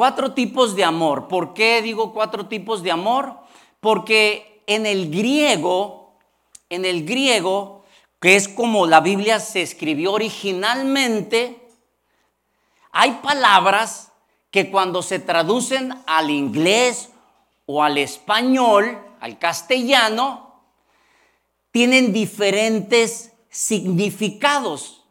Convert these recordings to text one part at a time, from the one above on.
cuatro tipos de amor. ¿Por qué digo cuatro tipos de amor? Porque en el griego, en el griego, que es como la Biblia se escribió originalmente, hay palabras que cuando se traducen al inglés o al español, al castellano, tienen diferentes significados.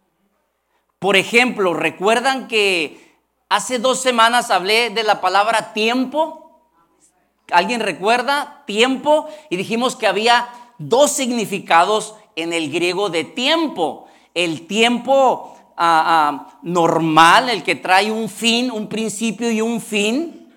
Por ejemplo, ¿recuerdan que hace dos semanas hablé de la palabra tiempo? ¿Alguien recuerda? Tiempo. Y dijimos que había dos significados en el griego de tiempo. El tiempo ah, normal, el que trae un fin, un principio y un fin.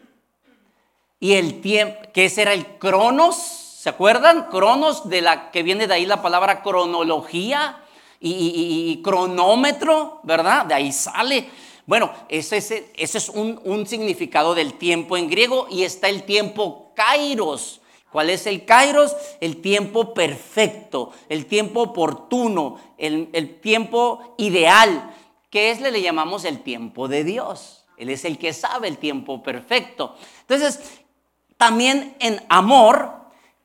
Y el tiempo, que ese era el cronos, ¿se acuerdan? Cronos, de la que viene de ahí la palabra cronología y, cronómetro, ¿verdad? De ahí sale. Bueno, ese, es un, significado del tiempo en griego y está el tiempo kairos. ¿Cuál es el kairos? El tiempo perfecto, el tiempo oportuno, el, tiempo ideal, que es, le llamamos el tiempo de Dios. Él es el que sabe el tiempo perfecto. Entonces, también en amor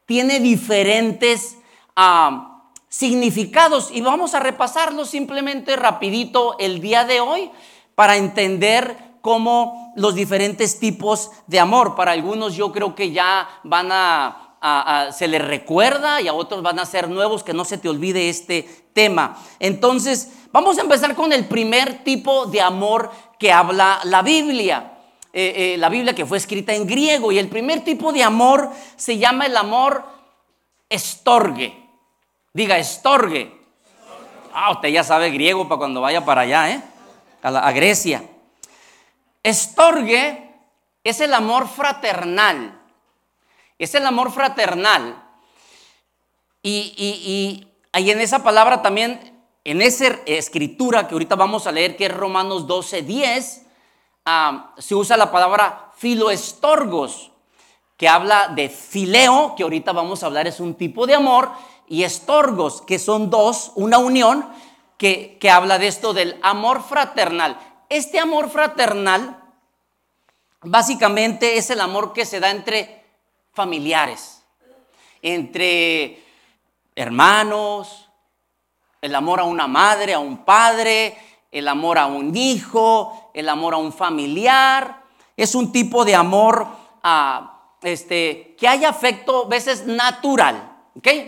tiene diferentes... Ah, significados y vamos a repasarlos simplemente rapidito el día de hoy para entender cómo los diferentes tipos de amor. Para algunos yo creo que ya se les recuerda y a otros van a ser nuevos, que no se te olvide este tema. Entonces, vamos a empezar con el primer tipo de amor que habla la Biblia. Eh, eh, la Biblia que fue escrita en griego y el primer tipo de amor se llama el amor estorgue. Diga, estorgue. Ah, usted ya sabe griego para cuando vaya para allá, ¿eh? A, Grecia. Estorgue es el amor fraternal. Es el amor fraternal. Y, y, y, en esa palabra también, en esa escritura que ahorita vamos a leer, que es Romanos 12, 10, ah, se usa la palabra filoestorgos, que habla de fileo, que ahorita vamos a hablar, es un tipo de amor, y estorgos, que son dos, una unión que, habla de esto del amor fraternal. Este amor fraternal básicamente es el amor que se da entre familiares, entre hermanos, el amor a una madre, a un padre, el amor a un hijo, el amor a un familiar. Es un tipo de amor a, este, que hay afecto a veces natural.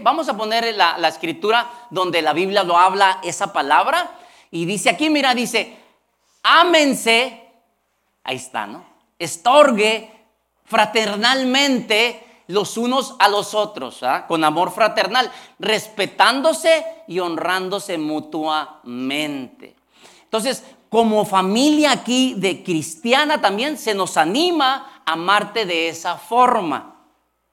Vamos a poner la, escritura donde la Biblia lo habla esa palabra. Y dice aquí, mira, dice, ámense, ahí está, ¿no? Estorgue fraternalmente los unos a los otros, ¿ah? con amor fraternal, respetándose y honrándose mutuamente. Entonces, como familia aquí de cristiana también se nos anima a amarte de esa forma,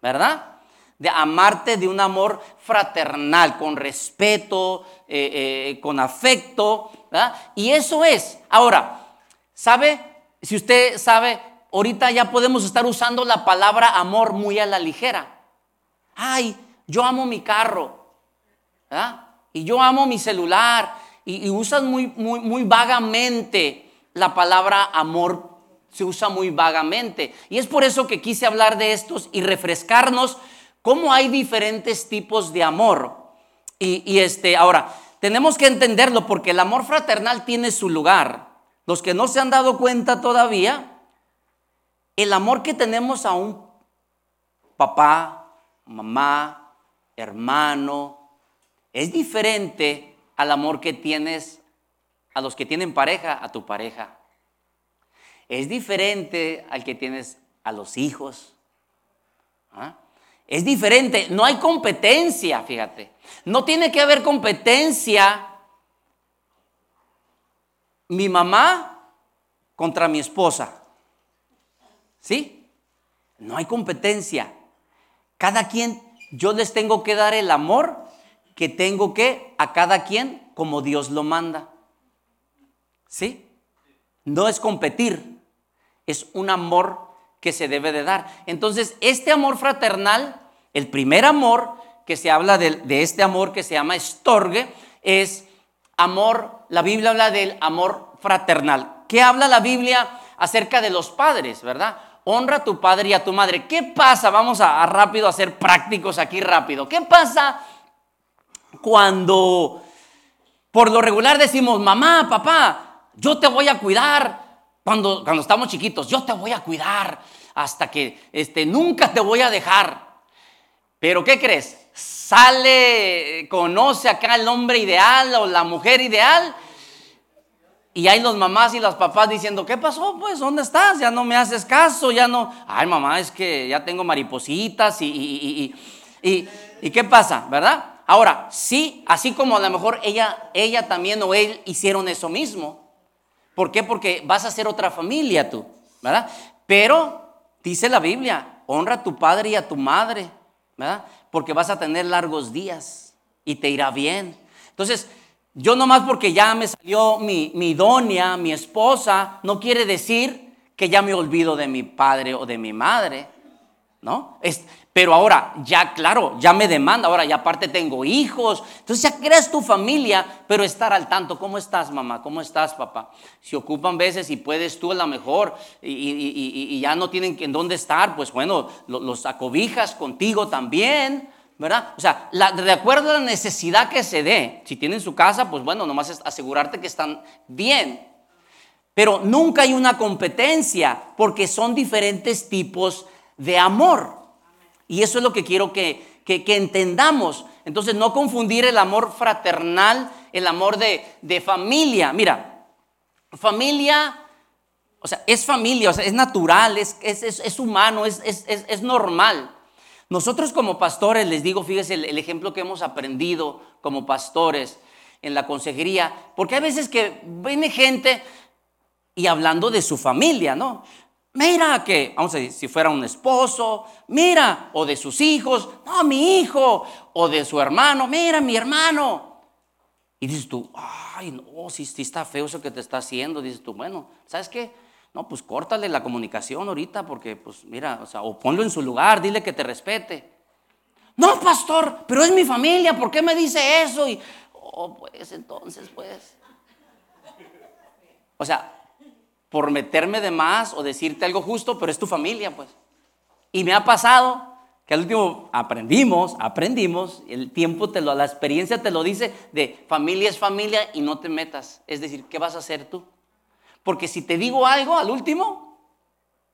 ¿verdad? De amarte de un amor fraternal, con respeto, eh, eh, con afecto. Y eso es. Ahora, ¿sabe? Si usted sabe, ahorita ya podemos estar usando la palabra amor muy a la ligera. Ay, yo amo mi carro. Y yo amo mi celular. Y, y usan muy, muy, muy vagamente la palabra amor se usa muy vagamente. Y es por eso que quise hablar de estos y refrescarnos cómo hay diferentes tipos de amor. Y, este, ahora, tenemos que entenderlo porque el amor fraternal tiene su lugar. Los que no se han dado cuenta todavía, el amor que tenemos a un papá, mamá, hermano, es diferente al amor que tienes a los que tienen pareja, a tu pareja. Es diferente al que tienes a los hijos. ¿Ah? Es diferente, no hay competencia, fíjate. No tiene que haber competencia mi mamá contra mi esposa. ¿Sí? No hay competencia. Cada quien, yo les tengo que dar el amor que tengo que a cada quien como Dios lo manda. ¿Sí? No es competir, es un amor que se debe de dar. Entonces, este amor fraternal, el primer amor que se habla de, este amor que se llama estorgue, es amor, la Biblia habla del amor fraternal. ¿Qué habla la Biblia acerca de los padres, ¿verdad? Honra a tu padre y a tu madre. ¿Qué pasa? Vamos a, rápido a ser prácticos aquí rápido. ¿Qué pasa cuando por lo regular decimos, mamá, papá, yo te voy a cuidar cuando, cuando estamos chiquitos, yo te voy a cuidar hasta que este, nunca te voy a dejar. Pero ¿qué crees? Sale, conoce acá el hombre ideal o la mujer ideal. Y hay los mamás y los papás diciendo, ¿qué pasó? Pues, ¿dónde estás? Ya no me haces caso, ya no. Ay, mamá, es que ya tengo maripositas y, y, y, y ¿qué pasa? ¿Verdad? Ahora, sí, así como a lo mejor ella, ella también o él hicieron eso mismo. ¿Por qué? Porque vas a ser otra familia tú, ¿verdad? Pero dice la Biblia, honra a tu padre y a tu madre, ¿verdad? Porque vas a tener largos días y te irá bien. Entonces, yo nomás porque ya me salió mi, mi idónea, mi esposa, no quiere decir que ya me olvido de mi padre o de mi madre, ¿no? Es, pero ahora, ya claro, ya me demanda, ahora ya aparte tengo hijos. Entonces ya creas tu familia, pero estar al tanto. ¿Cómo estás, mamá? ¿Cómo estás, papá? Si ocupan veces y puedes tú a lo mejor y, ya no tienen en dónde estar, pues bueno, los, acobijas contigo también. ¿verdad? O sea, de acuerdo a la necesidad que se dé, si tienen su casa, pues bueno, nomás asegurarte que están bien. Pero nunca hay una competencia porque son diferentes tipos de amor. Y eso es lo que quiero que, entendamos. Entonces, no confundir el amor fraternal, el amor de, familia. Mira, familia, o sea, es familia, o sea, es natural, es, es, humano, es, normal. Nosotros como pastores, les digo, fíjese el, el ejemplo que hemos aprendido como pastores en la consejería, porque hay veces que viene gente y hablando de su familia, ¿no? Mira que, vamos a decir, si fuera un esposo, mira, o de sus hijos, no, mi hijo, o de su hermano, mira, mi hermano. Y dices tú, ay, no, si, está feo eso que te está haciendo, dices tú, bueno, ¿sabes qué? No, pues córtale la comunicación ahorita porque, pues mira, o sea, o ponlo en su lugar, dile que te respete. No, pastor, pero es mi familia, ¿por qué me dice eso? Y, oh, pues entonces, pues. O sea, por meterme de más o decirte algo justo, pero es tu familia, pues. Y me ha pasado que al último aprendimos, aprendimos, el tiempo te lo, la experiencia te lo dice, de familia es familia y no te metas. Es decir, ¿qué vas a hacer tú? Porque si te digo algo al último,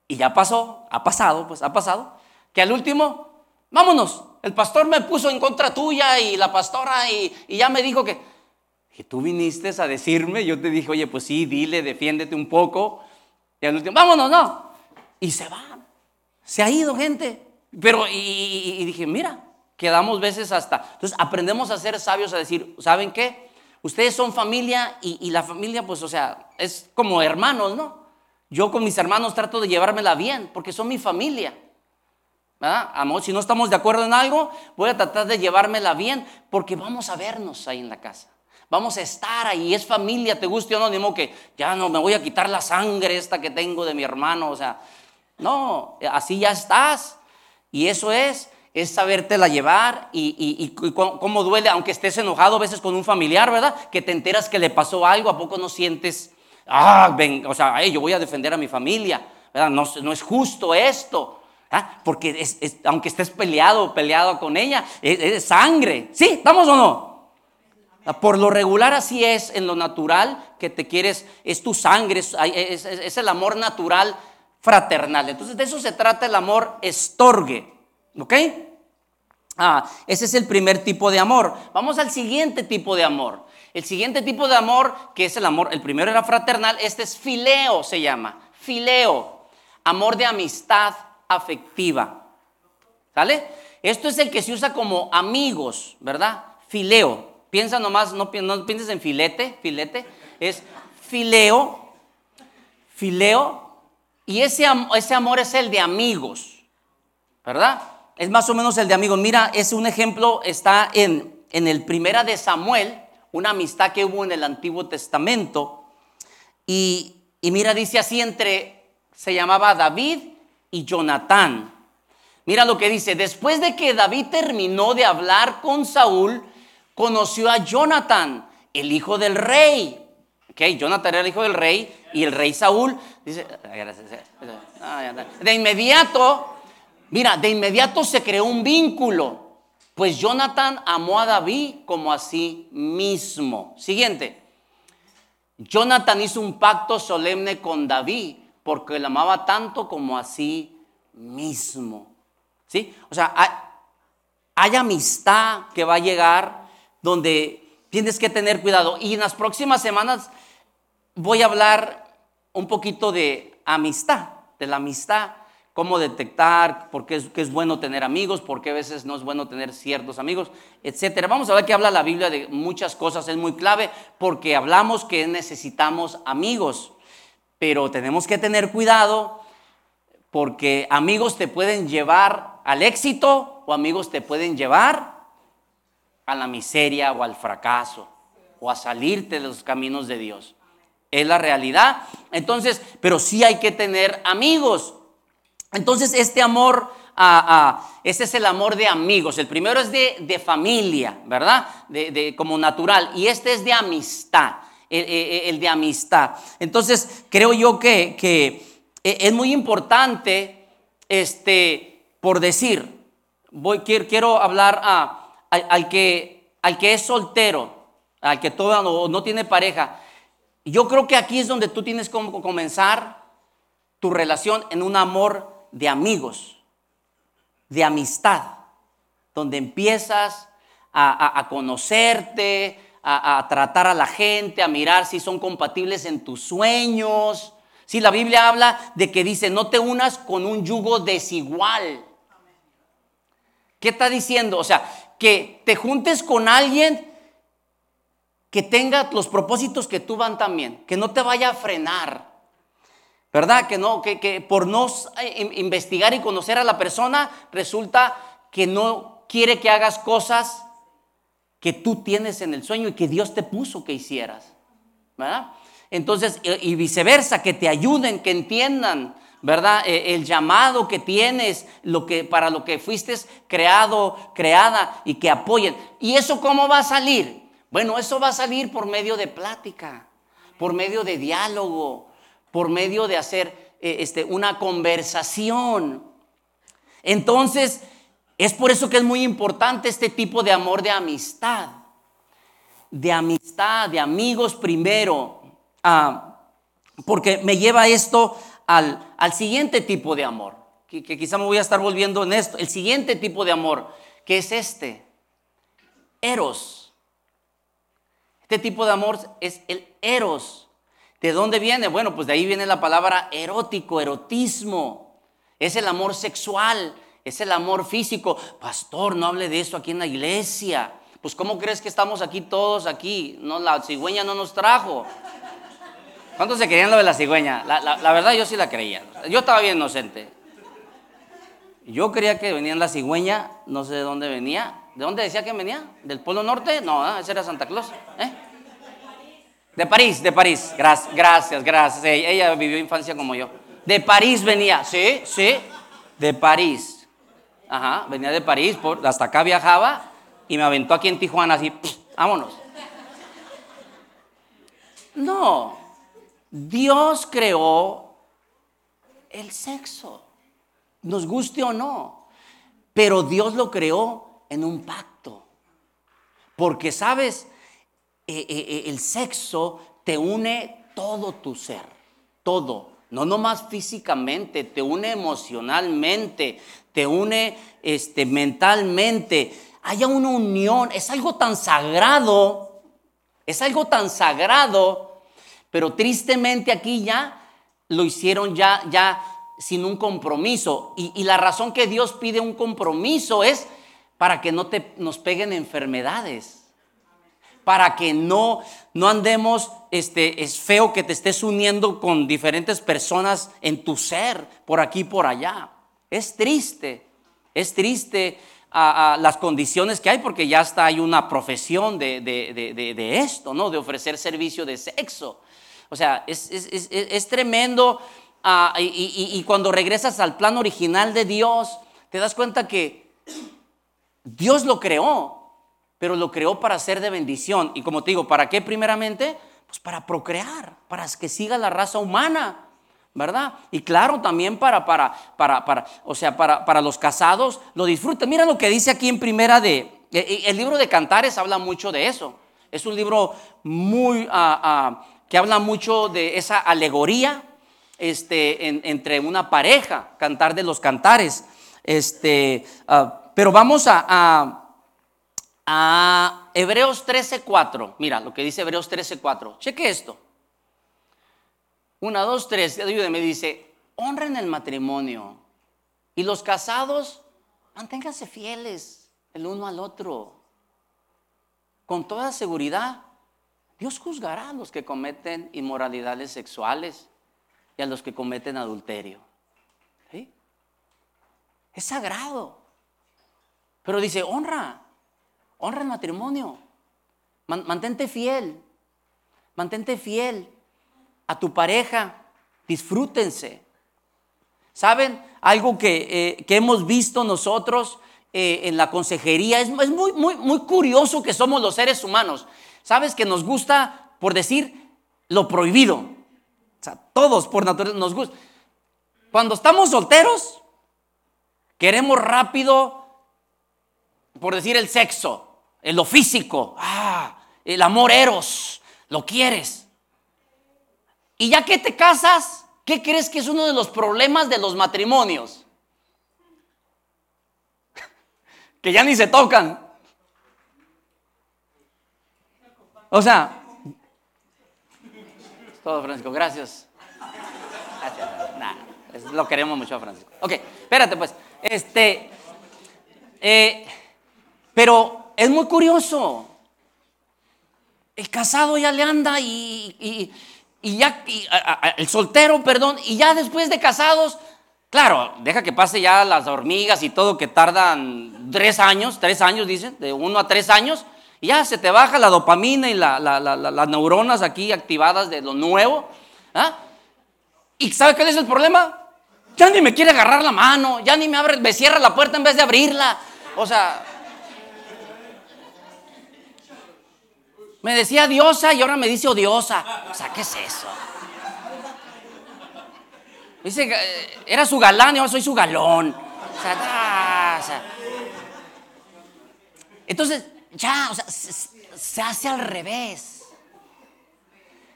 y ya pasó, ha pasado, pues ha pasado, que al último, vámonos, el pastor me puso en contra tuya y la pastora y, y ya me dijo que, que tú viniste a decirme, yo te dije, oye, pues sí, dile, defiéndete un poco. Y al último, vámonos, no. Y se va. Se ha ido gente. Pero, y, dije, mira, quedamos veces hasta. Entonces aprendemos a ser sabios, a decir, ¿saben qué? Ustedes son familia y, la familia, pues, o sea, es como hermanos, ¿no? Yo con mis hermanos trato de llevármela bien, porque son mi familia. ¿verdad? Amor, si no estamos de acuerdo en algo, voy a tratar de llevármela bien, porque vamos a vernos ahí en la casa. Vamos a estar ahí, es familia, te guste o no, ni que ya no me voy a quitar la sangre esta que tengo de mi hermano, o sea, no, así ya estás. Y eso es, es sabértela llevar y, y, cómo duele, aunque estés enojado a veces con un familiar, ¿verdad? Que te enteras que le pasó algo, ¿a poco no sientes, ah, ven, o sea, yo voy a defender a mi familia, ¿verdad? No, no es justo esto. ¿ah? Porque aunque estés peleado, peleado con ella, es, es sangre. ¿Sí? ¿Estamos o no? Por lo regular así es en lo natural que te quieres, es tu sangre, es, el amor natural fraternal. Entonces de eso se trata el amor estorgue. ¿Ok? Ah, ese es el primer tipo de amor. Vamos al siguiente tipo de amor. El siguiente tipo de amor, que es el amor, el primero era fraternal, este es fileo, se llama. Fileo, amor de amistad afectiva. ¿Sale? Esto es el que se usa como amigos, ¿verdad? Fileo. Piensa nomás, no, no pienses en filete, filete, es fileo, fileo, y ese, ese amor es el de amigos, ¿verdad? Es más o menos el de amigos. Mira, es un ejemplo, está en, en el primera de Samuel, una amistad que hubo en el Antiguo Testamento, y, y mira, dice así entre, se llamaba David y Jonatán. Mira lo que dice, después de que David terminó de hablar con Saúl, conoció a Jonathan, el hijo del rey. Ok, Jonathan era el hijo del rey Y el rey Saúl dice, de inmediato, mira, de inmediato se creó un vínculo. Pues Jonathan amó a David como a sí mismo. Siguiente. Jonathan hizo un pacto solemne con David porque le amaba tanto como a sí mismo. ¿Sí? O sea, hay amistad que va a llegar donde tienes que tener cuidado. Y en las próximas semanas voy a hablar un poquito de amistad, de la amistad cómo detectar por qué es, bueno tener amigos, por qué a veces no es bueno tener ciertos amigos, etcétera. Vamos a ver que habla la Biblia de muchas cosas, es muy clave porque hablamos que necesitamos amigos, pero tenemos que tener cuidado porque amigos te pueden llevar al éxito o amigos te pueden llevar a la miseria o al fracaso o a salirte de los caminos de Dios. Es la realidad. Entonces, pero sí hay que tener amigos. Entonces, este amor, ah, ese es el amor de amigos. El primero es de, familia, ¿verdad? De, como natural. Y este es de amistad, el, de amistad. Entonces, creo yo que, e, es muy importante, este, por decir, voy, quiero, hablar a, al, que, al que es soltero, al que todavía no, tiene pareja. Yo creo que aquí es donde tú tienes que comenzar tu relación en un amor de amigos, de amistad, donde empiezas a, conocerte, a, tratar a la gente, a mirar si son compatibles en tus sueños. Si la Biblia habla de que dice, no te unas con un yugo desigual. ¿Qué está diciendo? O sea, que te juntes con alguien que tenga los propósitos que tú van también, que no te vaya a frenar. ¿Verdad? Que no, que, por no investigar y conocer a la persona resulta que no quiere que hagas cosas que tú tienes en el sueño y que Dios te puso que hicieras. ¿Verdad? Entonces, y viceversa, que te ayuden, que entiendan, ¿verdad? E, el llamado que tienes, lo que, para lo que fuiste creado, creada y que apoyen. ¿Y eso cómo va a salir? Bueno, eso va a salir por medio de plática, por medio de diálogo, por medio de hacer eh, este, una conversación. Entonces, es por eso que es muy importante este tipo de amor de amistad. De amistad, de amigos primero. Ah, porque me lleva esto al, siguiente tipo de amor. Que, que quizá me voy a estar volviendo en esto. El siguiente tipo de amor, que es este. Eros. Este tipo de amor es el eros. ¿De dónde viene? Bueno, pues de ahí viene la palabra erótico, erotismo. Es el amor sexual, es el amor físico. Pastor, no hable de eso aquí en la iglesia. Pues ¿cómo crees que estamos aquí todos aquí? No, la cigüeña no nos trajo. ¿Cuántos se querían lo de la cigüeña? La, verdad yo sí la creía. Yo estaba bien inocente. Yo creía que venía la cigüeña, no sé de dónde venía. ¿De dónde decía que venía? ¿Del Polo Norte? No, ese era Santa Claus. ¿Eh? De París, de París. Gracias, gracias, gracias. Ella vivió infancia como yo. De París venía, sí, sí. De París. Ajá, venía de París, por, hasta acá viajaba y me aventó aquí en Tijuana así, vámonos. No, Dios creó el sexo, nos guste o no, pero Dios lo creó en un pacto. Porque, ¿sabes? Eh, eh, eh, el sexo te une todo tu ser, todo. No nomás físicamente, te une emocionalmente, te une este, mentalmente. Haya una unión, es algo tan sagrado, es algo tan sagrado, pero tristemente aquí ya lo hicieron ya, ya sin un compromiso. Y, la razón que Dios pide un compromiso es para que no te, nos peguen enfermedades para que no, no andemos, este, es feo que te estés uniendo con diferentes personas en tu ser, por aquí y por allá. Es triste, es triste a, las condiciones que hay porque ya está hay una profesión de, esto, ¿no? De ofrecer servicio de sexo. O sea, es, tremendo. Ah, y, y cuando regresas al plan original de Dios, te das cuenta que Dios lo creó pero lo creó para ser de bendición. Y como te digo, ¿para qué primeramente? Pues para procrear, para que siga la raza humana. ¿verdad? Y claro, también para, para, para, para, o sea, para, para los casados, lo disfruten. Mira lo que dice aquí en primera de, e, e, el libro de Cantares habla mucho de eso. Es un libro muy, ah, ah, que habla mucho de esa alegoría este, entre una pareja, cantar de los cantares. Este, ah, pero vamos a, a, Hebreos 13:4. Mira lo que dice Hebreos 13:4. Cheque esto. Una, dos, tres, ayúdeme, dice, honren el matrimonio. Y los casados, manténganse fieles el uno al otro. Con toda seguridad, Dios juzgará a los que cometen inmoralidades sexuales y a los que cometen adulterio. Es sagrado. Pero dice, honra, honra el matrimonio. mantente fiel, mantente fiel a tu pareja, disfrútense. ¿Saben? Algo que, eh, hemos visto nosotros eh, en la consejería, es, es, muy, muy, muy curioso que somos los seres humanos. ¿Sabes? Que nos gusta, por decir, lo prohibido. O sea, todos por naturaleza nos gusta. Cuando estamos solteros, queremos rápido, por decir, el sexo, lo físico, ah, el amor eros, lo quieres. Y ya que te casas, ¿qué crees que es uno de los problemas de los matrimonios? que ya ni se tocan. O sea, todo Francisco, gracias. Gracias. lo queremos mucho Francisco. Ok, espérate pues. Este, eh, pero es muy curioso. El casado ya le anda y y ya, el soltero, perdón, y ya después de casados, claro, deja que pase ya las hormigas y todo que tardan tres años, tres años dicen, de uno a tres años, y ya se te baja la dopamina y las neuronas aquí activadas de lo nuevo. ¿ah? ¿Y sabe cuál es el problema? Ya ni me quiere agarrar la mano, ya ni me abre, me cierra la puerta en vez de abrirla. O sea, Me decía diosa y ahora me dice odiosa. O sea, ¿qué es eso? Dice, eh, era su galán y ahora soy su galón. O sea, o sea. Entonces, ya, o sea, se, hace al revés.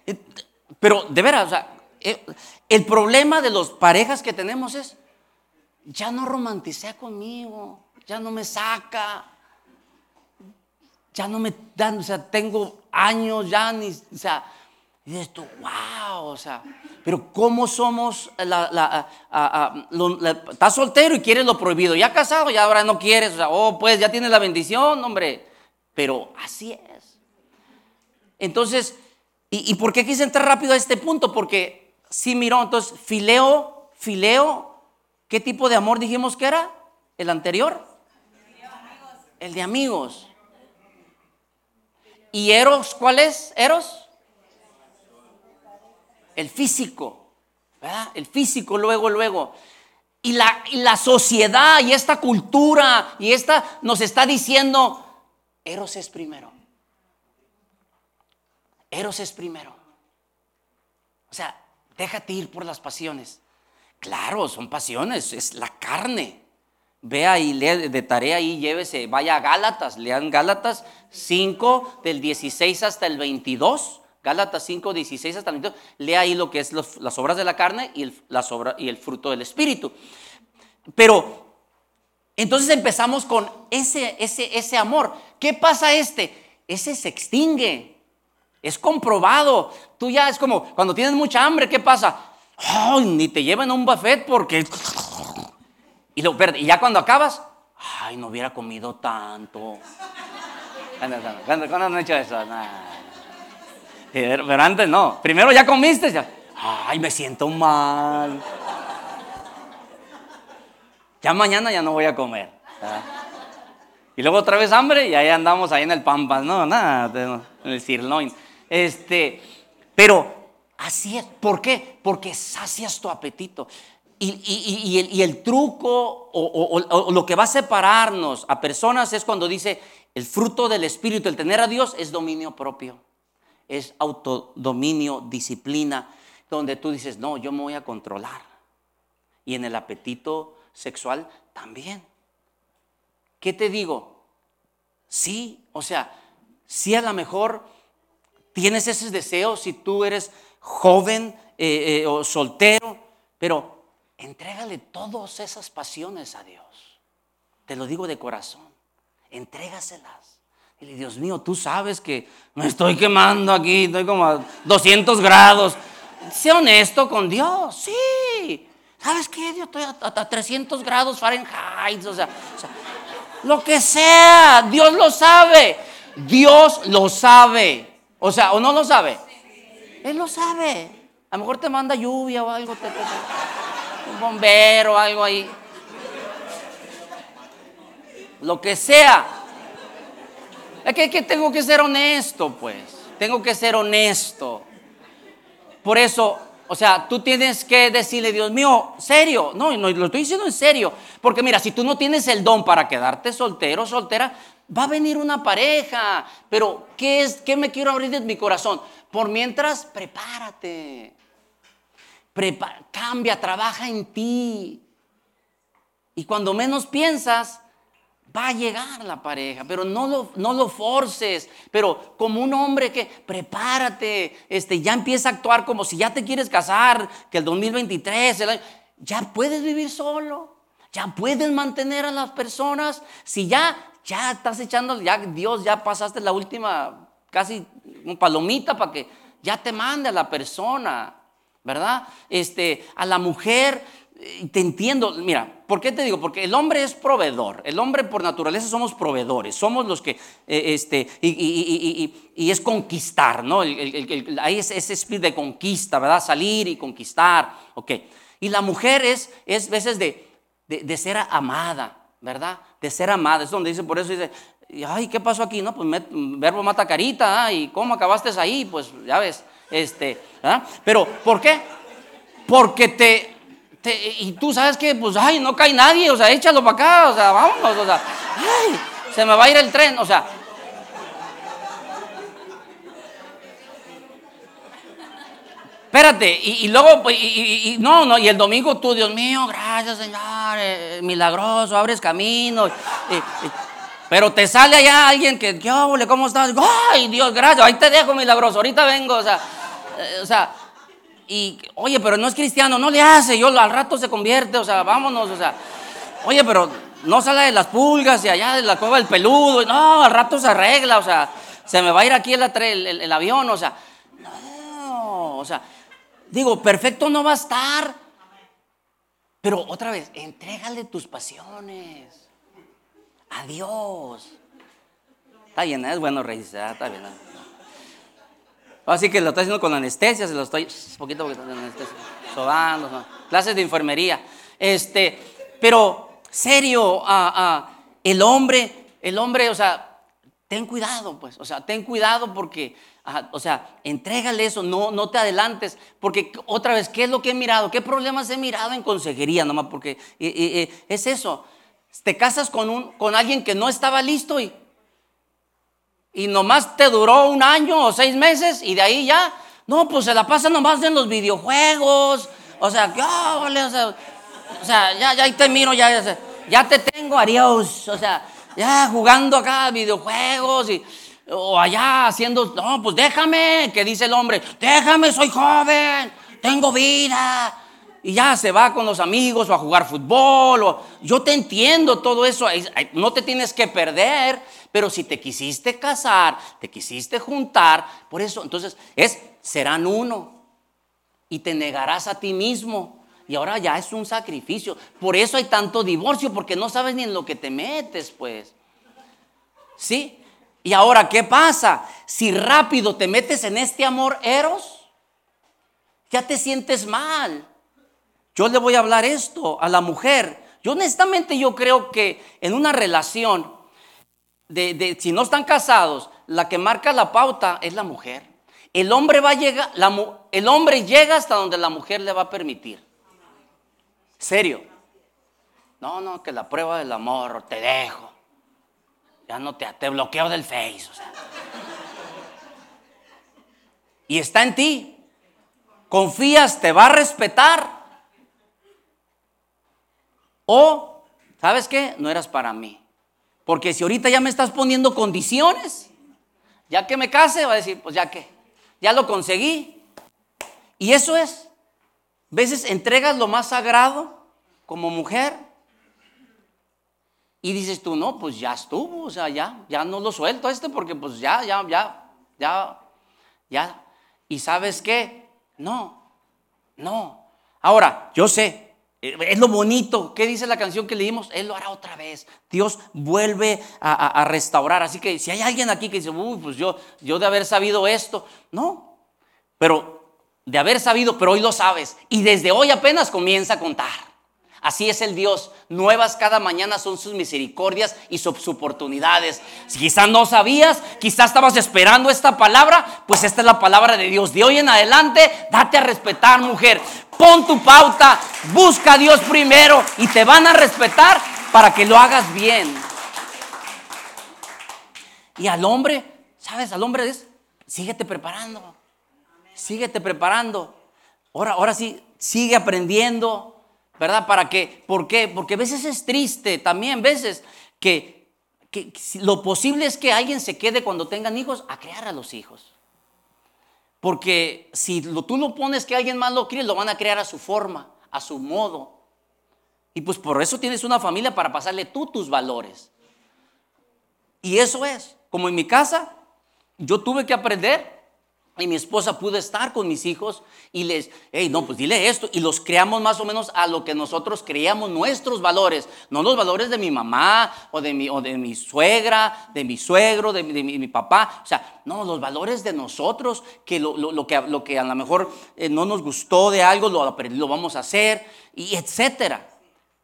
Eh, pero, de veras, o sea, eh, el problema de las parejas que tenemos es, ya no romanticé conmigo, ya no me saca, ya no me dan, o sea, tengo años ya, ni, o sea, y tú, wow, o sea, pero ¿cómo somos, la, estás soltero y quieres lo prohibido, ya casado, ya ahora no quieres, o sea, oh, pues ya tienes la bendición, hombre, pero así es. Entonces, ¿y, por qué quise entrar rápido a este punto? Porque sí, miró, entonces, fileo, fileo, ¿qué tipo de amor dijimos que era? ¿El anterior? El de amigos. ¿Y Eros cuál es? ¿Eros? El físico. ¿verdad? El físico luego, luego. Y la, y la sociedad y esta cultura y esta nos está diciendo, Eros es primero. Eros es primero. O sea, déjate ir por las pasiones. Claro, son pasiones, es la carne. Vea y lee de tarea ahí, llévese, vaya a Gálatas, lean Gálatas 5 del 16 hasta el 22. Gálatas 5, 16 hasta el 22. Lea ahí lo que es las obras de la carne y las y el fruto del Espíritu. Pero entonces empezamos con ese, ese, ese amor. ¿Qué pasa este? Ese se extingue. Es comprobado. Tú ya es como cuando tienes mucha hambre, ¿qué pasa? Ay, ni te llevan a un buffet porque y, ya cuando acabas, ay, no hubiera comido tanto. ¿Cuándo, han hecho eso? Pero antes no. Primero ya comiste, ya. Ay, me siento mal. Ya mañana ya no voy a comer. Y luego otra vez hambre y ahí andamos ahí en el pampas, no, nada, en el sirloin. Este, pero así es. ¿Por qué? Porque sacias tu apetito. Y, el, truco o, lo que va a separarnos a personas es cuando dice el fruto del Espíritu, el tener a Dios es dominio propio. es autodominio, disciplina, donde tú dices, no, yo me voy a controlar. Y en el apetito sexual también. ¿Qué te digo? Sí, o sea, sí a lo mejor tienes ese deseo si tú eres joven eh, eh, o soltero, pero entrégale todas esas pasiones a Dios. Te lo digo de corazón, entrégaselas. Dile, Dios mío, tú sabes que me estoy quemando aquí, estoy como a 200 grados. Sé honesto con Dios, sí. ¿Sabes qué? Yo estoy a, 300 grados Fahrenheit, o sea, lo que sea, Dios lo sabe. Dios lo sabe. O sea, ¿o no lo sabe? Él lo sabe. A lo mejor te manda lluvia o algo, un bombero o algo ahí. Lo que sea. Es que, que tengo que ser honesto, pues. Tengo que ser honesto. Por eso, o sea, tú tienes que decirle, Dios mío, serio. No, no, lo estoy diciendo en serio. Porque mira, si tú no tienes el don para quedarte soltero, soltera, va a venir una pareja. Pero, ¿qué es? ¿Qué me quiero abrir en mi corazón? Por mientras, prepárate. cambia, trabaja en ti. Y cuando menos piensas, va a llegar la pareja, pero no lo, no lo forces, pero como un hombre que prepárate, este, ya empieza a actuar como si ya te quieres casar, que el 2023, ya puedes vivir solo, ya puedes mantener a las personas, si ya, ya estás echando, ya Dios, ya pasaste la última, casi palomita para que ya te mande a la persona, ¿verdad? Este, a la mujer, te entiendo, mira, ¿por qué te digo? Porque el hombre es proveedor, el hombre por naturaleza somos proveedores, somos los que, eh, este, y, es conquistar, ¿no? hay ese, espíritu de conquista, ¿verdad? Salir y conquistar, ok. Y la mujer es, es veces de, de, ser amada, ¿verdad? De ser amada, es donde dice, por eso dice, ay, ¿qué pasó aquí? No, pues verbo mata carita, ¿y cómo acabaste ahí? Pues ya ves, este, ¿ah? Pero, ¿por qué? Porque te, y tú sabes que, pues, ay, no cae nadie, o sea, échalo para acá, o sea, vámonos, o sea, ay, se me va a ir el tren, o sea. Espérate, y, luego, pues, y, no, no, y el domingo tú, Dios mío, gracias, Señor, eh, milagroso, abres camino. pero te sale allá alguien que, ¿qué ¿Cómo estás? Ay, Dios, gracias, ahí te dejo, milagroso, ahorita vengo, o sea, eh, o sea, y, oye, pero no es cristiano, no le hace, yo al rato se convierte, o sea, vámonos, o sea, oye, pero no sale de las pulgas y allá de la cueva del peludo, no, al rato se arregla, o sea, se me va a ir aquí el, avión, o sea, no, o sea, digo, perfecto no va a estar, pero otra vez, entrégale tus pasiones a Dios. Está bien, ¿eh? es bueno reírse, está bien. Así que lo estoy haciendo con anestesia, se lo estoy poquito, poquito anestesia, sobando, clases de enfermería. Este, pero serio, el hombre, el hombre, o sea, ten cuidado, pues, o sea, ten cuidado porque, o sea, entrégale eso, no, no te adelantes, porque otra vez, ¿qué es lo que he mirado? ¿Qué problemas he mirado en consejería nomás? Porque eh, eh, eh, es eso, te casas con, un, con alguien que no estaba listo y y nomás te duró un año o seis meses y de ahí ya, no, pues se la pasa nomás en los videojuegos, o sea, o sea, ya, ya ahí te miro, ya, ya te tengo, adiós, o sea, ya jugando acá videojuegos y, o allá haciendo, no, pues déjame, que dice el hombre, déjame, soy joven, tengo vida. Y ya se va con los amigos o a jugar fútbol. O, yo te entiendo todo eso, no te tienes que perder. Pero si te quisiste casar, te quisiste juntar, por eso, entonces es, serán uno. Y te negarás a ti mismo. Y ahora ya es un sacrificio. Por eso hay tanto divorcio, porque no sabes ni en lo que te metes, pues. ¿Sí? Y ahora, ¿qué pasa? Si rápido te metes en este amor eros, ya te sientes mal. Yo le voy a hablar esto a la mujer. Yo honestamente yo creo que en una relación de, si no están casados, la que marca la pauta es la mujer. El hombre va el hombre llega hasta donde la mujer le va a permitir. Serio. No, no, que la prueba del amor, te dejo. Ya no te, te bloqueo del Face. Y está en ti. Confías, te va a respetar. O, ¿sabes qué? No eras para mí. Porque si ahorita ya me estás poniendo condiciones, ya que me case, va a decir, pues ya que, ya lo conseguí. Y eso es, veces entregas lo más sagrado como mujer y dices tú, no, pues ya estuvo, o sea, ya, ya no lo suelto a este porque pues ya, ya, ya, ya, ya. ¿Y sabes qué? No, no. Ahora, yo sé, es lo bonito. ¿Qué dice la canción que leímos? Él lo hará otra vez. Dios vuelve a, restaurar. Así que si hay alguien aquí que dice, uy, pues yo, yo de haber sabido esto, no. Pero de haber sabido, pero hoy lo sabes. Y desde hoy apenas comienza a contar. Así es el Dios. Nuevas cada mañana son sus misericordias y sus oportunidades. Si quizás no sabías, quizás estabas esperando esta palabra, pues esta es la palabra de Dios. De hoy en adelante, date a respetar, mujer. Pon tu pauta, busca a Dios primero y te van a respetar para que lo hagas bien. Y al hombre, ¿sabes? Al hombre es, síguete preparando. Síguete preparando. Ahora, ahora sí, sigue aprendiendo ¿verdad? ¿Para qué? ¿Por qué? Porque a veces es triste también, veces que, que lo posible es que alguien se quede cuando tengan hijos a crear a los hijos. Porque si lo, tú lo pones que alguien más lo críe, lo van a crear a su forma, a su modo. Y pues por eso tienes una familia para pasarle tú tus valores. Y eso es, como en mi casa, yo tuve que aprender y mi esposa pudo estar con mis hijos y les, hey, no, pues dile esto. Y los creamos más o menos a lo que nosotros creíamos nuestros valores. No los valores de mi mamá o de mi, o de mi suegra, de mi suegro, de, mi, papá. O sea, no, los valores de nosotros, que lo, que, lo que a lo mejor eh, no nos gustó de algo, lo, lo vamos a hacer, y etcétera.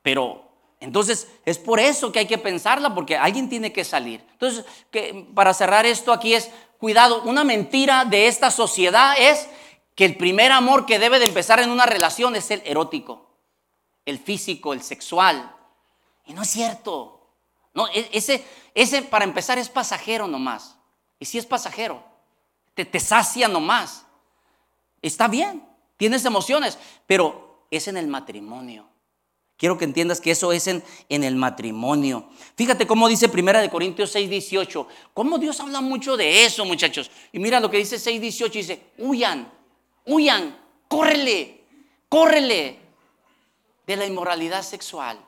Pero entonces, es por eso que hay que pensarla, porque alguien tiene que salir. Entonces, que, para cerrar esto aquí es, cuidado, una mentira de esta sociedad es que el primer amor que debe de empezar en una relación es el erótico, el físico, el sexual. Y no es cierto. No, e, ese, ese para empezar es pasajero nomás. Y si es pasajero, te, te sacia nomás. Está bien, tienes emociones, pero es en el matrimonio. Quiero que entiendas que eso es en, el matrimonio. Fíjate cómo dice Primera de Corintios 6, 18. Cómo Dios habla mucho de eso, muchachos. Y mira lo que dice 6, 18. Dice, huyan, huyan, córrele, córrele de la inmoralidad sexual.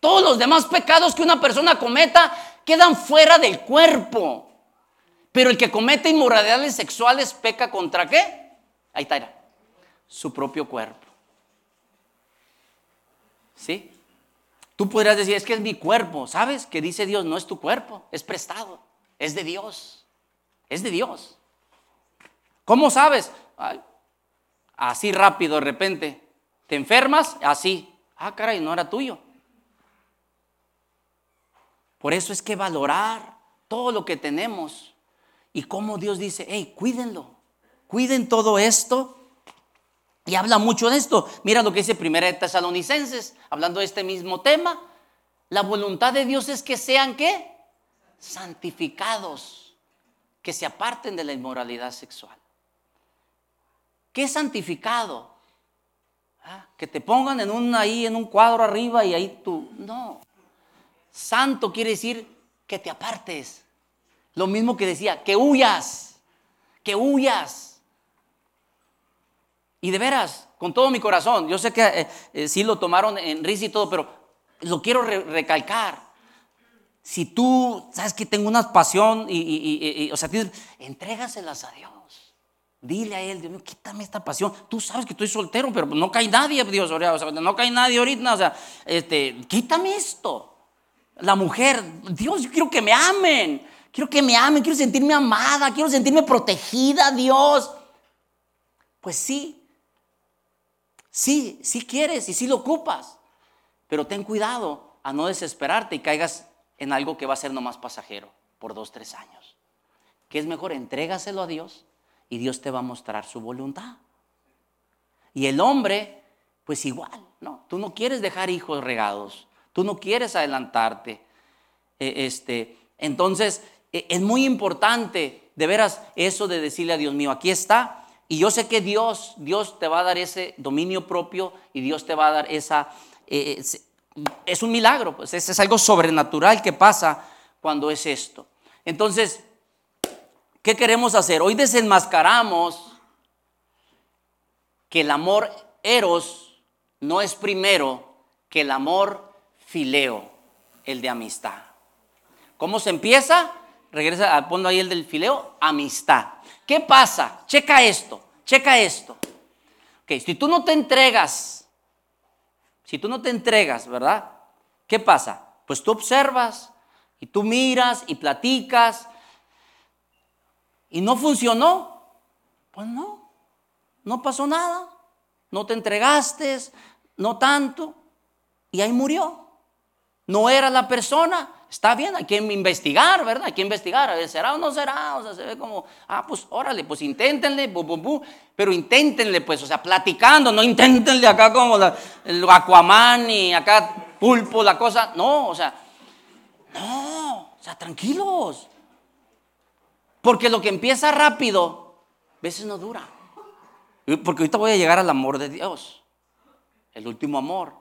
Todos los demás pecados que una persona cometa quedan fuera del cuerpo. Pero el que comete inmoralidades sexuales peca contra qué? Ahí está, su propio cuerpo. ¿Sí? Tú podrías decir, es que es mi cuerpo, ¿sabes? Que dice Dios, no es tu cuerpo, es prestado, es de Dios, es de Dios. ¿Cómo sabes? así rápido de repente, te enfermas, así, ah, caray, no era tuyo. Por eso es que valorar todo lo que tenemos y cómo Dios dice, hey, cuídenlo, cuiden todo esto y habla mucho de esto. Mira lo que dice Primera de Tesalonicenses, hablando de este mismo tema. La voluntad de Dios es que sean qué? Santificados, que se aparten de la inmoralidad sexual. ¿Qué es santificado? Ah, que te pongan en un, ahí en un cuadro arriba y ahí tú. No. Santo quiere decir que te apartes. Lo mismo que decía, que huyas, que huyas. Y de veras, con todo mi corazón, yo sé que eh, eh, sí lo tomaron en risa y todo, pero lo quiero recalcar. Si tú sabes que tengo una pasión y, o sea, entrégaselas a Dios. Dile a Él, Dios mío, quítame esta pasión. Tú sabes que estoy soltero, pero no cae nadie, Dios, o no cae nadie ahorita, o sea, este, quítame esto. La mujer, Dios, yo quiero que me amen, quiero que me amen, quiero sentirme amada, quiero sentirme protegida, Dios. Pues sí, Sí, sí quieres y sí lo ocupas, pero ten cuidado a no desesperarte y caigas en algo que va a ser nomás pasajero por dos, tres años. Que es mejor entrégaselo a Dios y Dios te va a mostrar su voluntad. Y el hombre, pues igual, ¿no? Tú no quieres dejar hijos regados, tú no quieres adelantarte. E, este, entonces, e, es muy importante de veras eso de decirle a Dios mío, aquí está. Y yo sé que Dios, Dios te va a dar ese dominio propio y Dios te va a dar esa... Eh, es, un milagro, pues es, es algo sobrenatural que pasa cuando es esto. Entonces, ¿qué queremos hacer? Hoy desenmascaramos que el amor eros no es primero que el amor fileo, el de amistad. ¿Cómo se empieza? Regresa, ah, ponlo ahí el del fileo, amistad. ¿Qué pasa? Checa esto, checa esto. Ok, si tú no te entregas, si tú no te entregas, ¿verdad? ¿Qué pasa? Pues tú observas y tú miras y platicas y no funcionó. Pues no, no pasó nada. No te entregaste, no tanto. Y ahí murió. No era la persona. Está bien, hay que investigar, ¿verdad? Hay que investigar. A ver, ¿será o no será? O sea, se ve como, ah, pues órale, pues inténtenle, bu, bu, bu. pero inténtenle, pues, o sea, platicando, no inténtenle acá como el Aquaman y acá pulpo, la cosa. No, o sea, no, o sea, tranquilos. Porque lo que empieza rápido, a veces no dura. Porque ahorita voy a llegar al amor de Dios, el último amor.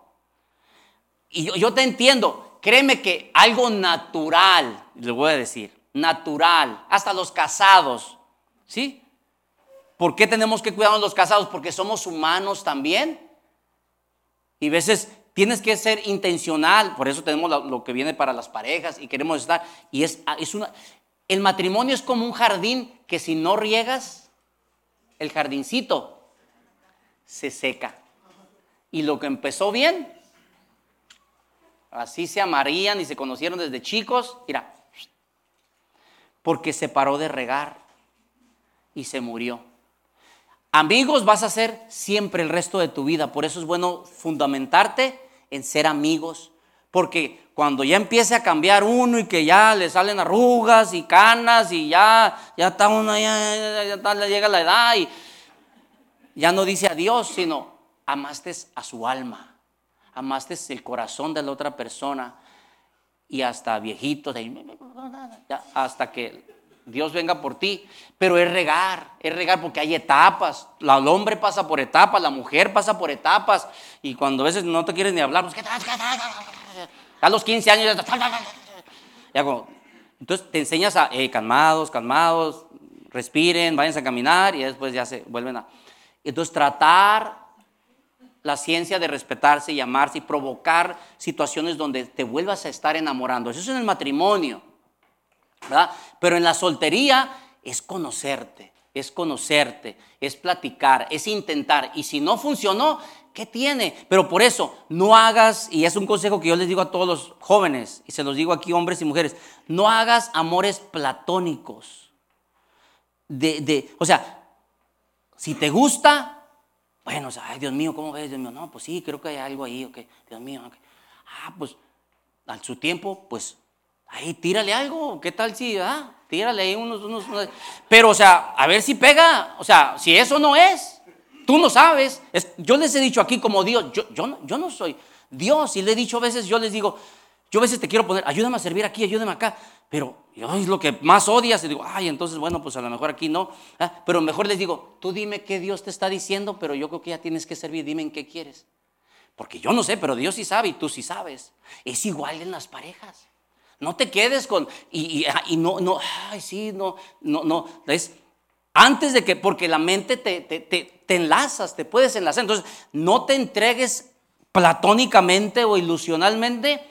Y yo, te entiendo, créeme que algo natural, le voy a decir, natural, hasta los casados, ¿sí? ¿Por qué tenemos que cuidar a los casados? Porque somos humanos también. Y a veces tienes que ser intencional, por eso tenemos lo, que viene para las parejas y queremos estar. Y es, es una, el matrimonio es como un jardín que si no riegas, el jardincito se seca. Y lo que empezó bien, así se amarían y se conocieron desde chicos, mira, porque se paró de regar y se murió. Amigos vas a ser siempre el resto de tu vida, por eso es bueno fundamentarte en ser amigos, porque cuando ya empiece a cambiar uno y que ya le salen arrugas y canas y ya, ya está uno, ya, ya, llega la edad y ya no dice adiós, sino amaste a su alma, amaste el corazón de la otra persona y hasta viejito, hasta que Dios venga por ti. Pero es regar, es regar porque hay etapas. El hombre pasa por etapas, la mujer pasa por etapas. Y cuando a veces no te quieres ni hablar, pues, a los 15 años ya entonces te enseñas a, calmados, calmados, respiren, váyanse a caminar y después ya se vuelven a... Entonces tratar la ciencia de respetarse y amarse y provocar situaciones donde te vuelvas a estar enamorando. Eso es en el matrimonio, ¿verdad? Pero en la soltería es conocerte, es conocerte, es platicar, es intentar. Y si no funcionó, ¿qué tiene? Pero por eso, no hagas, y es un consejo que yo les digo a todos los jóvenes, y se los digo aquí hombres y mujeres, no hagas amores platónicos. De, de, o sea, si te gusta, bueno, ay Dios mío, ¿cómo ves? Dios mío, no, pues sí, creo que hay algo ahí, ok, Dios mío, ah, pues a su tiempo, pues ahí tírale algo, ¿qué tal si, ah, tírale ahí unos, unos, pero o sea, a ver si pega, o sea, si eso no es, tú no sabes, yo les he dicho aquí como Dios, yo, yo, yo no soy Dios, y le he dicho a veces, yo les digo, yo a veces te quiero poner, ayúdame a servir aquí, ayúdame acá, pero es lo que más odias. Y digo, ay, entonces, bueno, pues a lo mejor aquí no. Ah, pero mejor les digo, tú dime qué Dios te está diciendo, pero yo creo que ya tienes que servir, dime en qué quieres. Porque yo no sé, pero Dios sí sabe y tú sí sabes. Es igual en las parejas. No te quedes con, y, ah, no, no, ay, sí, no, no, no. Es antes de que, porque la mente te, te, te, te enlazas, te puedes enlazar. Entonces, no te entregues platónicamente o ilusionalmente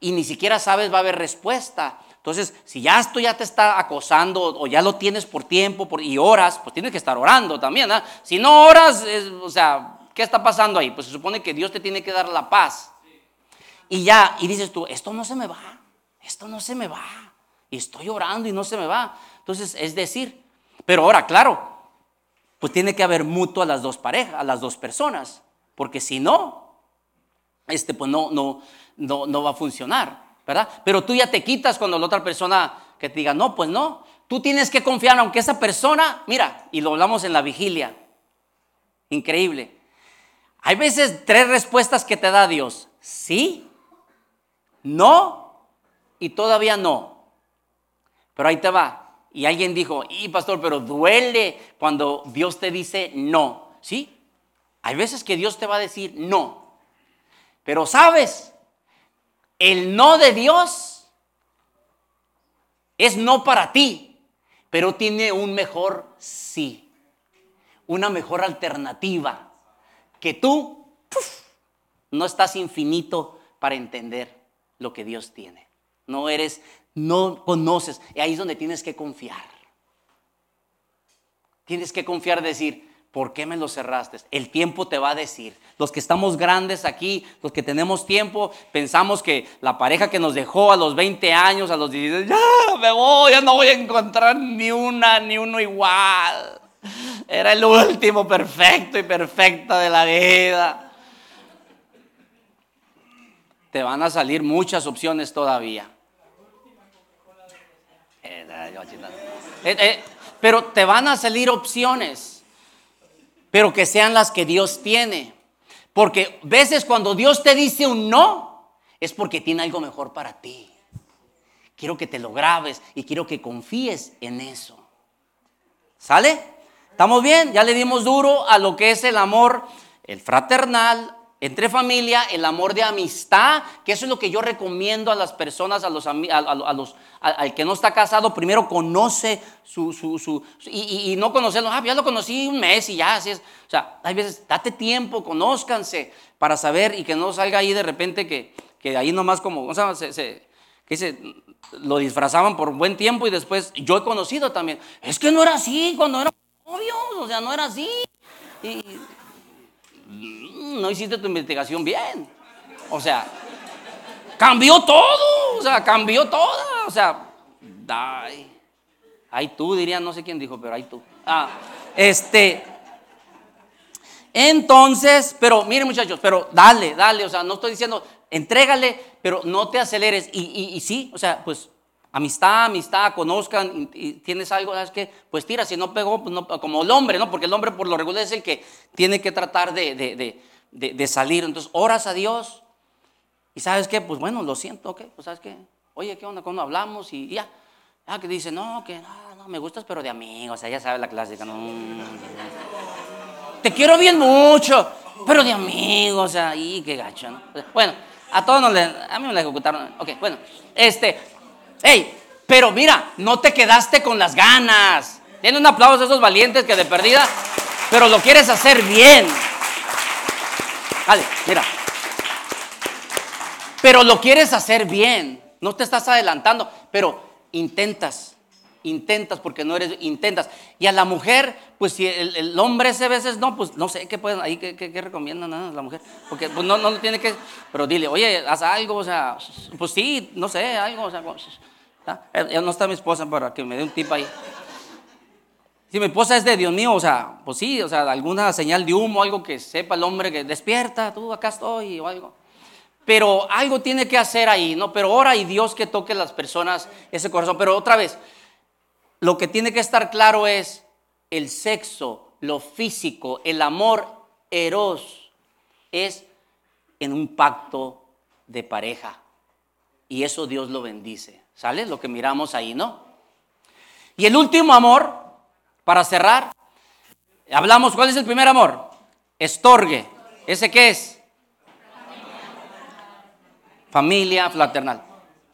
y ni siquiera sabes va a haber respuesta. Entonces, si ya esto ya te está acosando o ya lo tienes por tiempo por, y horas, pues tienes que estar orando también. ¿ah? Si no oras, o sea, ¿qué está pasando ahí? Pues se supone que Dios te tiene que dar la paz. Y ya, y dices tú, esto no se me va, esto no se me va. Y estoy orando y no se me va. Entonces, es decir, pero ahora, claro, pues tiene que haber mutuo a las dos parejas, a las dos personas. Porque si no, este, pues no, no, no, no va a funcionar, ¿verdad? Pero tú ya te quitas cuando la otra persona que te diga, no, pues no. Tú tienes que confiar, aunque esa persona, mira, y lo hablamos en la vigilia, increíble. Hay veces tres respuestas que te da Dios, sí, no y todavía no. Pero ahí te va. Y alguien dijo, y pastor, pero duele cuando Dios te dice no. ¿Sí? Hay veces que Dios te va a decir no. Pero sabes, el no de Dios es no para ti, pero tiene un mejor sí, una mejor alternativa que tú no estás infinito para entender lo que Dios tiene. No eres, no conoces. Y ahí es donde tienes que confiar. Tienes que confiar, decir, ¿por qué me lo cerraste? El tiempo te va a decir. Los que estamos grandes aquí, los que tenemos tiempo, pensamos que la pareja que nos dejó a los 20 años, a los 16, ya me voy, ya no voy a encontrar ni una, ni uno igual. Era el último perfecto y perfecta de la vida te van a salir muchas opciones todavía. Eh, eh, pero te van a salir opciones, pero que sean las que Dios tiene. Porque veces cuando Dios te dice un no, es porque tiene algo mejor para ti. Quiero que te lo grabes y quiero que confíes en eso. ¿Sale? ¿Estamos bien? Ya le dimos duro a lo que es el amor, el fraternal, entre familia, el amor de amistad, que eso es lo que yo recomiendo a las personas, a los, a, los al que no está casado, primero conoce su, su, su, y, no conocerlo, ah, ya lo conocí un mes y ya, así es. O sea, hay veces, date tiempo, conózcanse para saber y que no salga ahí de repente que, que ahí nomás como, o sea, se, que se, lo disfrazaban por buen tiempo y después yo he conocido también, es que no era así cuando era obvio, o sea, no era así. Y, no hiciste tu investigación bien. O sea, cambió todo. O sea, cambió todo. O sea, ay, ay tú, diría, no sé quién dijo, pero ay tú. Ah, este. Entonces, pero miren muchachos, pero dale, dale, o sea, no estoy diciendo, entrégale, pero no te aceleres. Y, y, sí, o sea, pues amistad, amistad, conozcan, y, tienes algo, ¿sabes qué? Pues tira, si no pegó, pues no, como el hombre, ¿no? Porque el hombre por lo regular es el que tiene que tratar de, de de, salir. Entonces, oras a Dios. Y sabes qué, pues bueno, lo siento, ok, pues sabes qué, oye, ¿qué onda? Cuando hablamos y ya. Ah, que dice, no, que no, no, me gustas, pero de amigos, o sea, ya sabes la clásica, no. Te quiero bien mucho, pero de amigos, o sea, y qué gacho, ¿no? Bueno, a todos nos le, a mí me la ejecutaron, ok, bueno, este, hey, pero mira, no te quedaste con las ganas. Tiene un aplauso a esos valientes que de perdida, pero lo quieres hacer bien. Dale, mira. Pero lo quieres hacer bien. No te estás adelantando, pero intentas. Intentas porque no eres, intentas. Y a la mujer, pues si el, hombre ese veces no, pues no sé qué pueden, ahí qué, qué, recomiendan a la mujer. Porque pues no, no tiene que, pero dile, oye, haz algo, o sea, pues sí, no sé, algo, o sea, ya no está mi esposa para que me dé un tip ahí. Si mi esposa es de Dios mío, o sea, pues sí, o sea, alguna señal de humo, algo que sepa el hombre que despierta, tú acá estoy o algo. Pero algo tiene que hacer ahí, ¿no? Pero ora y Dios que toque las personas ese corazón. Pero otra vez, lo que tiene que estar claro es el sexo, lo físico, el amor eros, es en un pacto de pareja. Y eso Dios lo bendice. ¿Sale? Lo que miramos ahí, ¿no? Y el último amor para cerrar, hablamos, ¿cuál es el primer amor? Estorgue. ¿Ese qué es? Familia fraternal.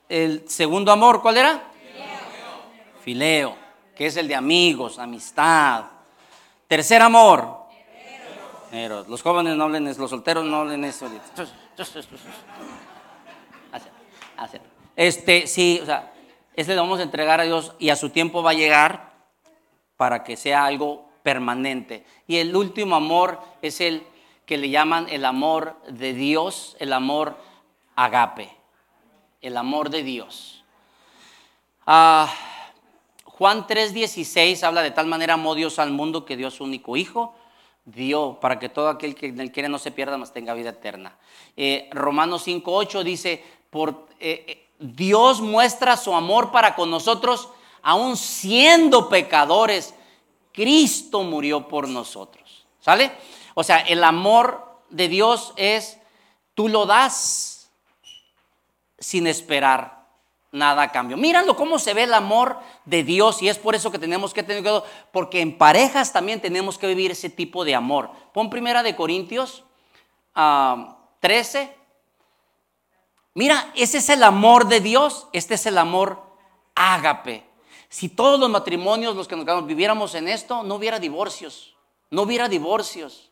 El segundo amor, ¿cuál era? Fileo, que es el de amigos, amistad. Tercer amor. Los jóvenes no hablen eso, los solteros no hablen eso. Este, sí, o sea, ese le vamos a entregar a Dios y a su tiempo va a llegar para que sea algo permanente. Y el último amor es el que le llaman el amor de Dios, el amor agape, el amor de Dios. Ah, Juan 3:16 habla de tal manera amó Dios al mundo que dio su único hijo, dio para que todo aquel que en quiere no se pierda, mas tenga vida eterna. Eh, Romanos 5:8 dice, por, eh, eh, Dios muestra su amor para con nosotros aún siendo pecadores, Cristo murió por nosotros. ¿Sale? O sea, el amor de Dios es, tú lo das sin esperar nada a cambio. Míralo cómo se ve el amor de Dios y es por eso que tenemos que tener cuidado, porque en parejas también tenemos que vivir ese tipo de amor. Pon primera de Corintios 13. Ah, Mira, ese es el amor de Dios, este es el amor ágape. Si todos los matrimonios, los que nos viviéramos en esto, no hubiera divorcios, no hubiera divorcios.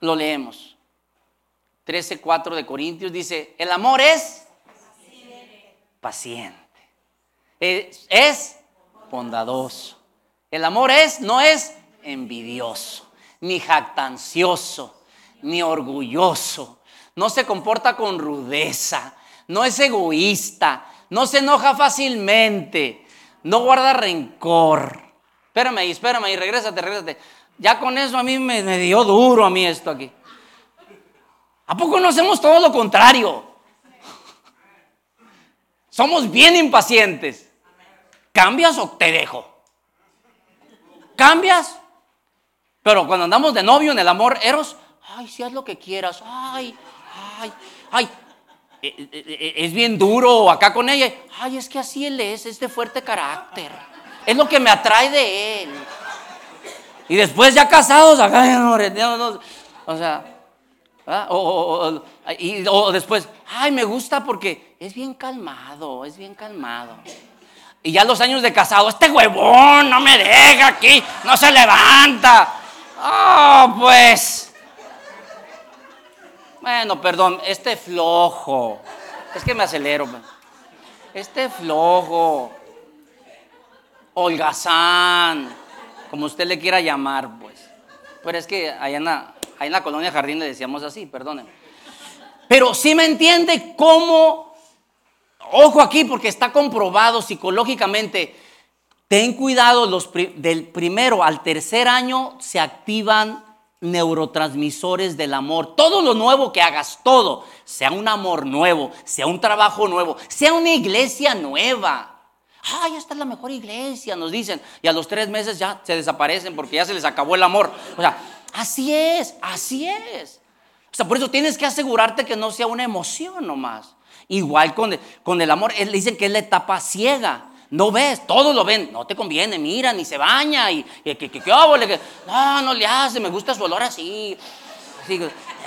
Lo leemos. 13:4 de Corintios dice, el amor es paciente. Es, bondadoso. El amor es, no es envidioso, ni jactancioso, ni orgulloso. No se comporta con rudeza, no es egoísta, no se enoja fácilmente, no guarda rencor. Espérame ahí, espérame ahí, regrésate, regrésate. Ya con eso a mí me, me dio duro a mí esto aquí. ¿A poco no hacemos todo lo contrario? Somos bien impacientes. ¿Cambias o te dejo? ¿Cambias? Pero cuando andamos de novio en el amor eros, ay, si haz lo que quieras, ay, ay, ay, eh, eh, eh, es bien duro acá con ella. Ay, es que así él es, es de fuerte carácter. Es lo que me atrae de él. Y después ya casados, acá, o sea, o, o, después, ay, me gusta porque es bien calmado, es bien calmado. Y ya los años de casado, este huevón no me deja aquí, no se levanta. Oh, pues. Bueno, perdón, este flojo. Es que me acelero. Este flojo. Holgazán. Como usted le quiera llamar, pues. Pero es que allá en la colonia Jardín le decíamos así, perdónenme. Pero sí me entiende cómo. Ojo aquí, porque está comprobado psicológicamente. Ten cuidado, los del primero al tercer año se activan neurotransmisores del amor. Todo lo nuevo que hagas, todo, sea un amor nuevo, sea un trabajo nuevo, sea una iglesia nueva. Ay, esta es la mejor iglesia, nos dicen. Y a los tres meses ya se desaparecen porque ya se les acabó el amor. O sea, así es, así es. O sea, por eso tienes que asegurarte que no sea una emoción nomás. Igual con con el amor, le dicen que es la etapa ciega. No ves, todos lo ven, no te conviene, mira, ni se baña y, que, que, que, que, no, no le hace, me gusta su olor así, así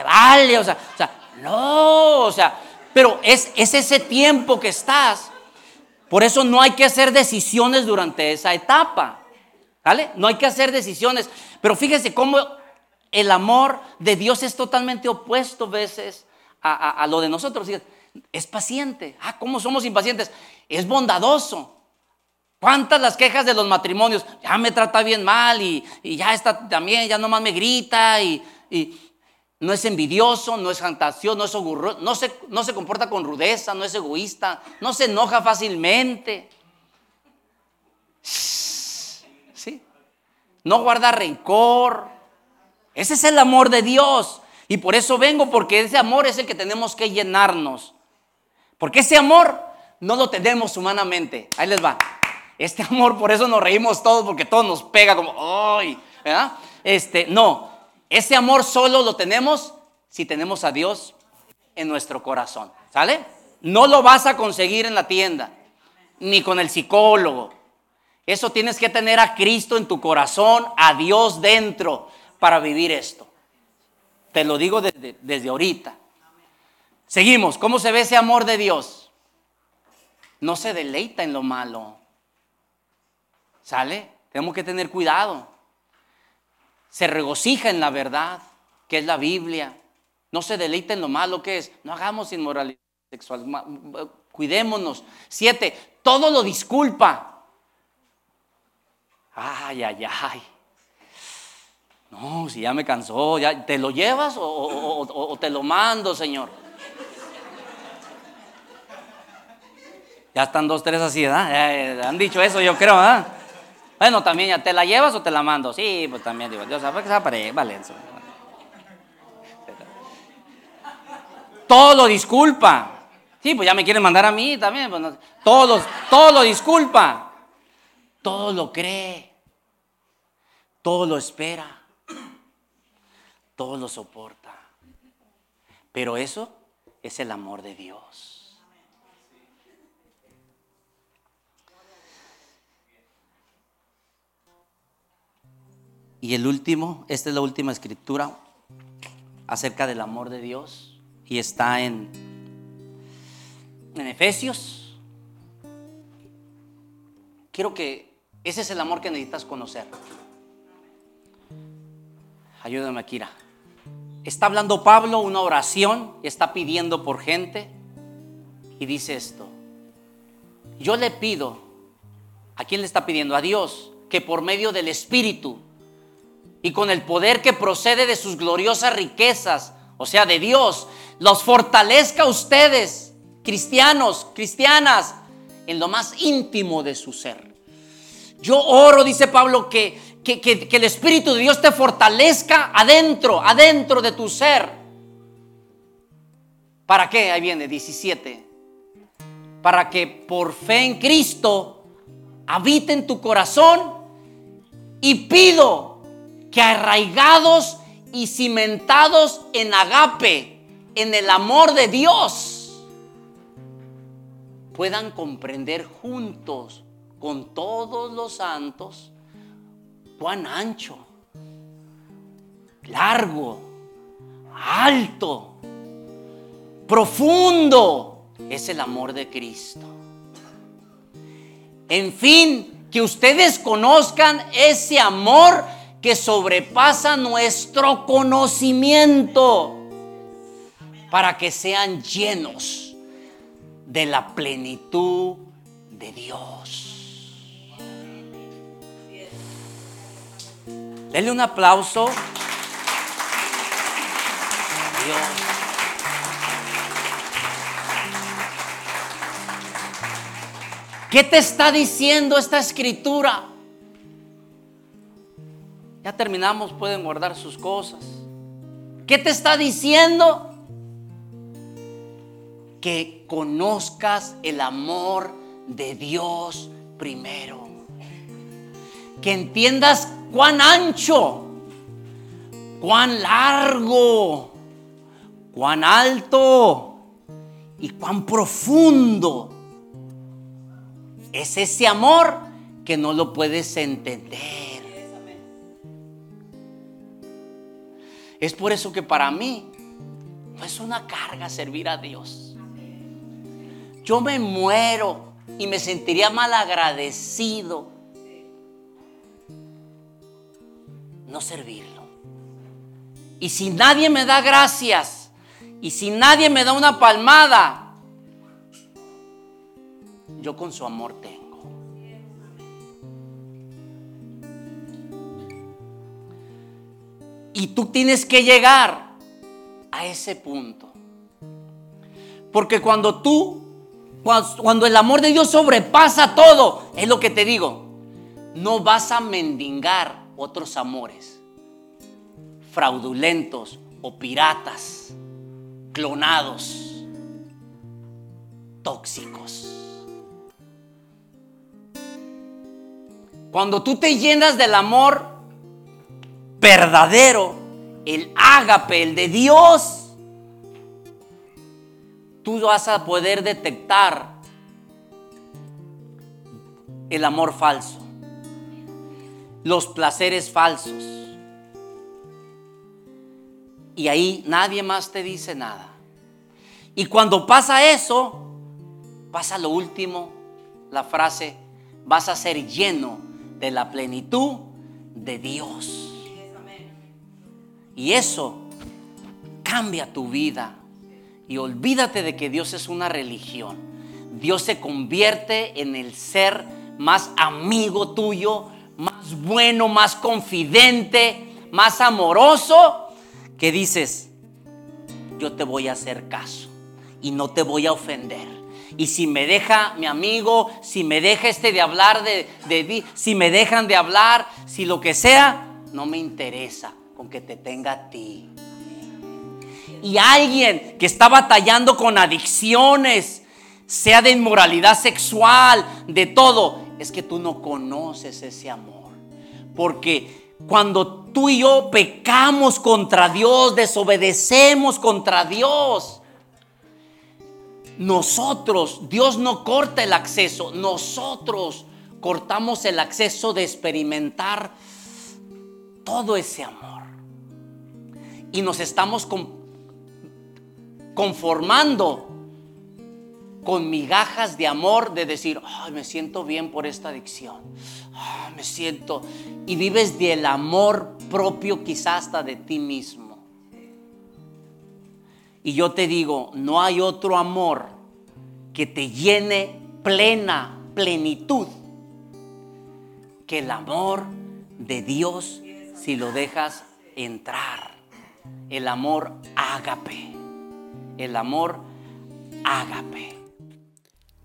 vale, o sea, o sea, no, o sea, pero es, es ese tiempo que estás. Por eso no hay que hacer decisiones durante esa etapa, ¿vale? No hay que hacer decisiones, pero fíjese cómo el amor de Dios es totalmente opuesto a veces a, lo de nosotros. Es paciente. Ah, ¿cómo somos impacientes? Es bondadoso. ¿Cuántas las quejas de los matrimonios? Ya me trata bien mal y, ya está también, ya nomás me grita y, no es envidioso, no es fantasioso, no es ogurro, no se, no se comporta con rudeza, no es egoísta, no se enoja fácilmente. ¿Sí? No guarda rencor. Ese es el amor de Dios. Y por eso vengo, porque ese amor es el que tenemos que llenarnos. Porque ese amor no lo tenemos humanamente. Ahí les va. Este amor, por eso nos reímos todos, porque todo nos pega como, ¡ay! Este, no, ese amor solo lo tenemos si tenemos a Dios en nuestro corazón, ¿sale? No lo vas a conseguir en la tienda, ni con el psicólogo. Eso tienes que tener a Cristo en tu corazón, a Dios dentro, para vivir esto. Te lo digo desde, desde ahorita. Seguimos, ¿cómo se ve ese amor de Dios? No se deleita en lo malo. ¿Sale? Tenemos que tener cuidado. Se regocija en la verdad, que es la Biblia. No se deleita en lo malo que es. No hagamos inmoralidad sexual. Cuidémonos. Siete, todo lo disculpa. Ay, ay, ay. No, si ya me cansó, ya, ¿te lo llevas o, te lo mando, Señor? Ya están dos, tres así, ¿verdad? han dicho eso, yo creo, ¿verdad? Bueno, también ya, ¿te la llevas o te la mando? Sí, pues también digo, Dios sabe que se vale Valencia. Todo lo disculpa. Sí, pues ya me quieren mandar a mí también. Pues todo, todo lo disculpa. Todo lo cree. Todo lo espera todo lo soporta. Pero eso es el amor de Dios. Y el último, esta es la última escritura acerca del amor de Dios y está en, en Efesios. Quiero que ese es el amor que necesitas conocer. Ayúdame, Kira. Está hablando Pablo una oración y está pidiendo por gente y dice esto. Yo le pido, ¿a quién le está pidiendo? A Dios, que por medio del Espíritu y con el poder que procede de sus gloriosas riquezas, o sea, de Dios, los fortalezca a ustedes, cristianos, cristianas, en lo más íntimo de su ser. Yo oro, dice Pablo, que, que, que, el Espíritu de Dios te fortalezca adentro, adentro de tu ser. ¿Para qué? Ahí viene 17. Para que por fe en Cristo habite en tu corazón y pido que arraigados y cimentados en agape, en el amor de Dios, puedan comprender juntos con todos los santos cuán ancho, largo, alto, profundo es el amor de Cristo. En fin, que ustedes conozcan ese amor que sobrepasa nuestro conocimiento para que sean llenos de la plenitud de Dios. Denle un aplauso. Dios. ¿Qué te está diciendo esta escritura? Ya terminamos, pueden guardar sus cosas. ¿Qué te está diciendo? Que conozcas el amor de Dios primero. Que entiendas cuán ancho, cuán largo, cuán alto y cuán profundo es ese amor que no lo puedes entender. Es por eso que para mí no es una carga servir a Dios. Yo me muero y me sentiría mal agradecido no servirlo. Y si nadie me da gracias y si nadie me da una palmada, yo con su amor tengo. Y tú tienes que llegar a ese punto. Porque cuando tú, cuando el amor de Dios sobrepasa todo, es lo que te digo, no vas a mendigar otros amores. Fraudulentos o piratas, clonados, tóxicos. Cuando tú te llenas del amor verdadero, el ágape, el de Dios, tú vas a poder detectar el amor falso, los placeres falsos. Y ahí nadie más te dice nada. Y cuando pasa eso, pasa lo último, la frase, vas a ser lleno de la plenitud de Dios. Y eso cambia tu vida. Y olvídate de que Dios es una religión. Dios se convierte en el ser más amigo tuyo, más bueno, más confidente, más amoroso, que dices, yo te voy a hacer caso y no te voy a ofender. Y si me deja mi amigo, si me deja este de hablar de, de, si me dejan de hablar, si lo que sea, no me interesa con que te tenga a ti. Y alguien que está batallando con adicciones, sea de inmoralidad sexual, de todo, es que tú no conoces ese amor. Porque cuando tú y yo pecamos contra Dios, desobedecemos contra Dios, nosotros, Dios no corta el acceso, nosotros cortamos el acceso de experimentar todo ese amor. Y nos estamos conformando con migajas de amor de decir, Ay, me siento bien por esta adicción. me siento. Y vives del amor propio quizás hasta de ti mismo. Y yo te digo, no hay otro amor que te llene plena plenitud que el amor de Dios si lo dejas entrar. El amor ágape. El amor ágape.